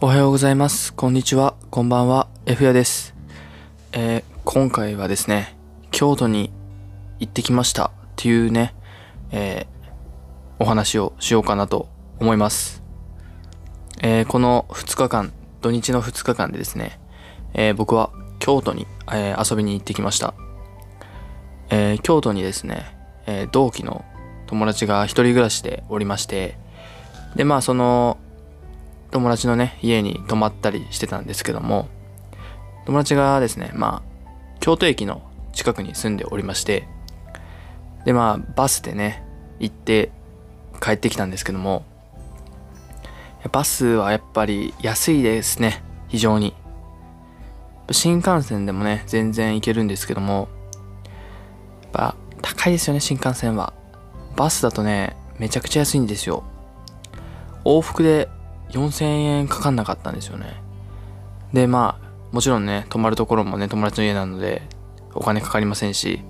おはようございます。こんにちは。こんばんは。F やです。えー今回はですね、京都に行ってきましたっていうね、えーお話をしようかなと思います。えーこの2日間、土日の2日間でですね、え僕は京都に、え遊びに行ってきました。え京都にですね、え同期の友達が一人暮らしでおりまして、で、まあその友達のね、家に泊まったりしてたんですけども、友達がですね、まあ、京都駅の近くに住んでおりまして、で、まあ、バスでね、行って帰ってきたんですけども、バスはやっぱり安いですね、非常に。新幹線でもね、全然行けるんですけども、やっぱ高いですよね、新幹線は。バスだとね、めちゃくちゃ安いんですよ。往復で4000円かかんなかったんですよね。で、まあ、もちろんね、泊まるところもね、友達の家なので、お金かかりませんし、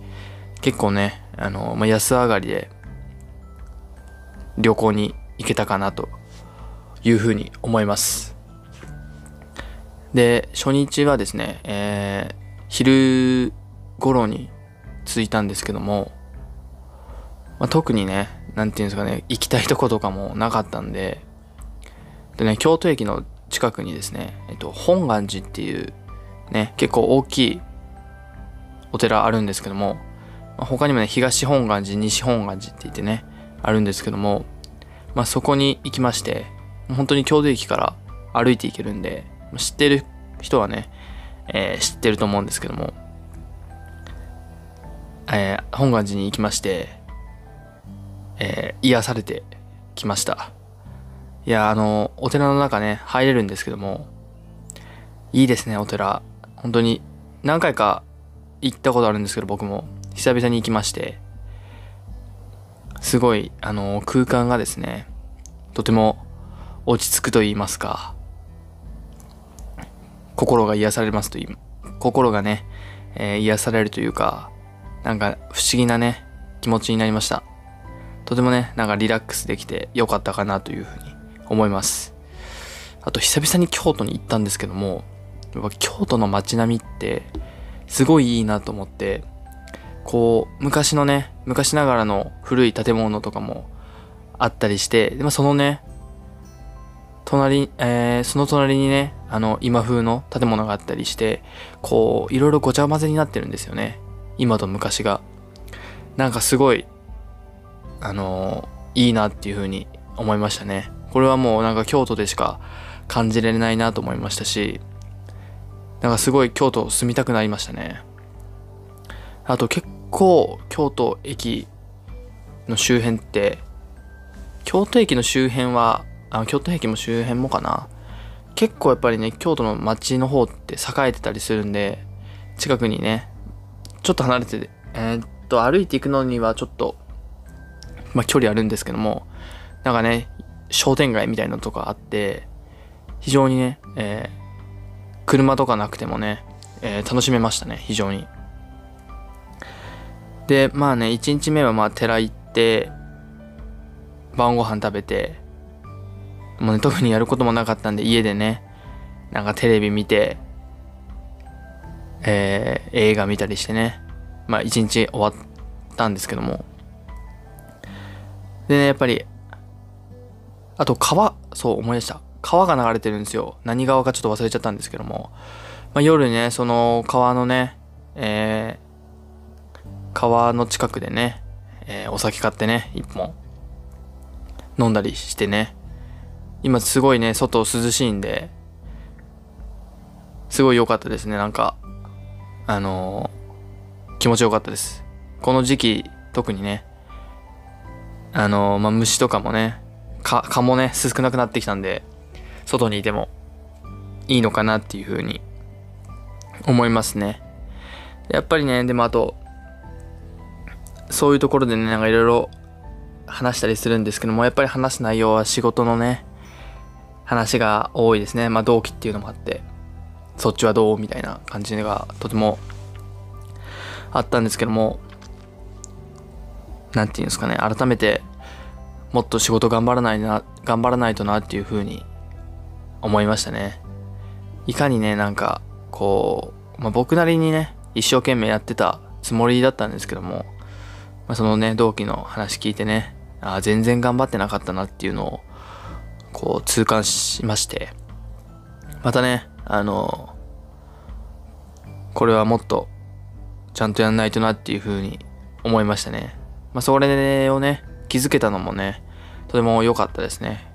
結構ね、あの、まあ、安上がりで、旅行に行けたかなというふうに思います。で、初日はですね、えー昼頃に着いたんですけども、まあ、特にね、なんていうんですかね、行きたいとことかもなかったんで、でね、京都駅の近くにですね、えっと、本願寺っていう、ね、結構大きいお寺あるんですけども、まあ他にもね、東本願寺、西本願寺って言ってね、あるんですけども、まあそこに行きまして、本当に京都駅から歩いて行けるんで、知ってる人はね、えー知ってると思うんですけども、えー本願寺に行きまして、えー癒されてきました。いや、あの、お寺の中ね、入れるんですけども、いいですね、お寺。本当に、何回か行ったことあるんですけど、僕も、久々に行きまして、すごい、あの、空間がですね、とても落ち着くと言いますか、心が癒されますと言い、心がね、えー癒されるというか、なんか不思議なね、気持ちになりました。とてもね、なんかリラックスできてよかったかなというふうに思います。あと久々に京都に行ったんですけども、京都の街並みってすごいいいなと思って、こう、昔のね、昔ながらの古い建物とかもあったりして、でまあ、そのね、隣、えーその隣にね、あの、今風の建物があったりして、こう、いろいろごちゃ混ぜになってるんですよね。今と昔が。なんかすごい、あのいいなっていう風に思いましたね。これはもうなんか京都でしか感じられないなと思いましたし、なんかすごい京都住みたくなりましたね。あと結構京都駅の周辺って、京都駅の周辺は、あ京都駅も周辺もかな。結構やっぱりね、京都の街の方って栄えてたりするんで、近くにね、ちょっと離れてて、えーっと、歩いていくのにはちょっと、まあ距離あるんですけども、なんかね、商店街みたいなのとかあって、非常にね、えー車とかなくてもね、えー楽しめましたね、非常に。で、まあね、1日目はまあ寺行って、晩ご飯食べて、もうね、特にやることもなかったんで、家でね、なんかテレビ見て、えー映画見たりしてね、まあ一日終わったんですけども。でね、やっぱり、あと川、そう思い出した。川が流れてるんですよ。何川かちょっと忘れちゃったんですけども。まあ、夜ね、その川のね、えー川の近くでね、えーお酒買ってね、一本飲んだりしてね。今すごいね、外涼しいんで、すごい良かったですね、なんか。あのー気持ちよかったです。この時期、特にね、あのまあ、虫とかもね、か蚊もね、少なくなってきたんで、外にいてもいいのかなっていう風に思いますね。やっぱりね、でもあと、そういうところでね、なんかいろいろ話したりするんですけども、やっぱり話す内容は仕事のね、話が多いですね。まあ同期っていうのもあって、そっちはどうみたいな感じがとてもあったんですけども、なんていうんですかね、改めて、もっと仕事頑張らないな、頑張らないとなっていうふうに思いましたね。いかにね、なんか、こう、まあ、僕なりにね、一生懸命やってたつもりだったんですけども、まあ、そのね、同期の話聞いてね、あ全然頑張ってなかったなっていうのを、こう、痛感しまして、またね、あの、これはもっと、ちゃんとやんないとなっていうふうに思いましたね。まあ、それをね、気づけたのもね、とても良かったですね。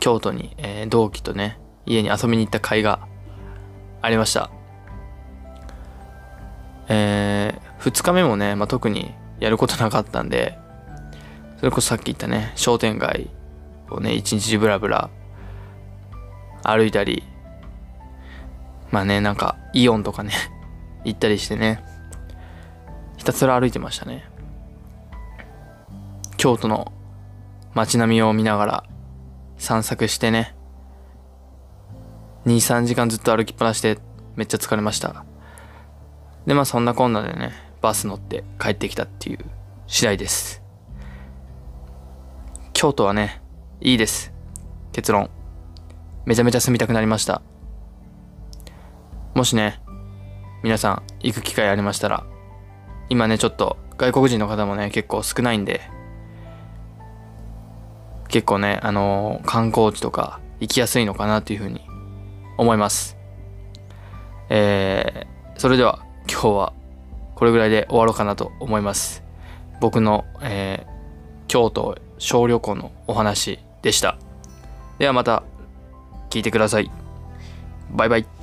京都に、えー、同期とね、家に遊びに行った甲斐がありました。えー、2日目もね、まあ、特にやることなかったんで、それこそさっき言ったね、商店街をね、一日ブラブラ歩いたり、まあね、なんかイオンとかね、行ったりしてね、ひたすら歩いてましたね。京都の街並みを見ながら散策してね、2、3時間ずっと歩きっぱなしでめっちゃ疲れました。で、まあそんなこんなでね、バス乗って帰ってきたっていう次第です。京都はね、いいです。結論。めちゃめちゃ住みたくなりました。もしね、皆さん行く機会ありましたら、今ね、ちょっと外国人の方もね、結構少ないんで、結構ね、あのー、観光地とか行きやすいのかなっていうふうに思います。えー、それでは今日はこれぐらいで終わろうかなと思います。僕の、えー、京都小旅行のお話でした。ではまた聞いてください。バイバイ。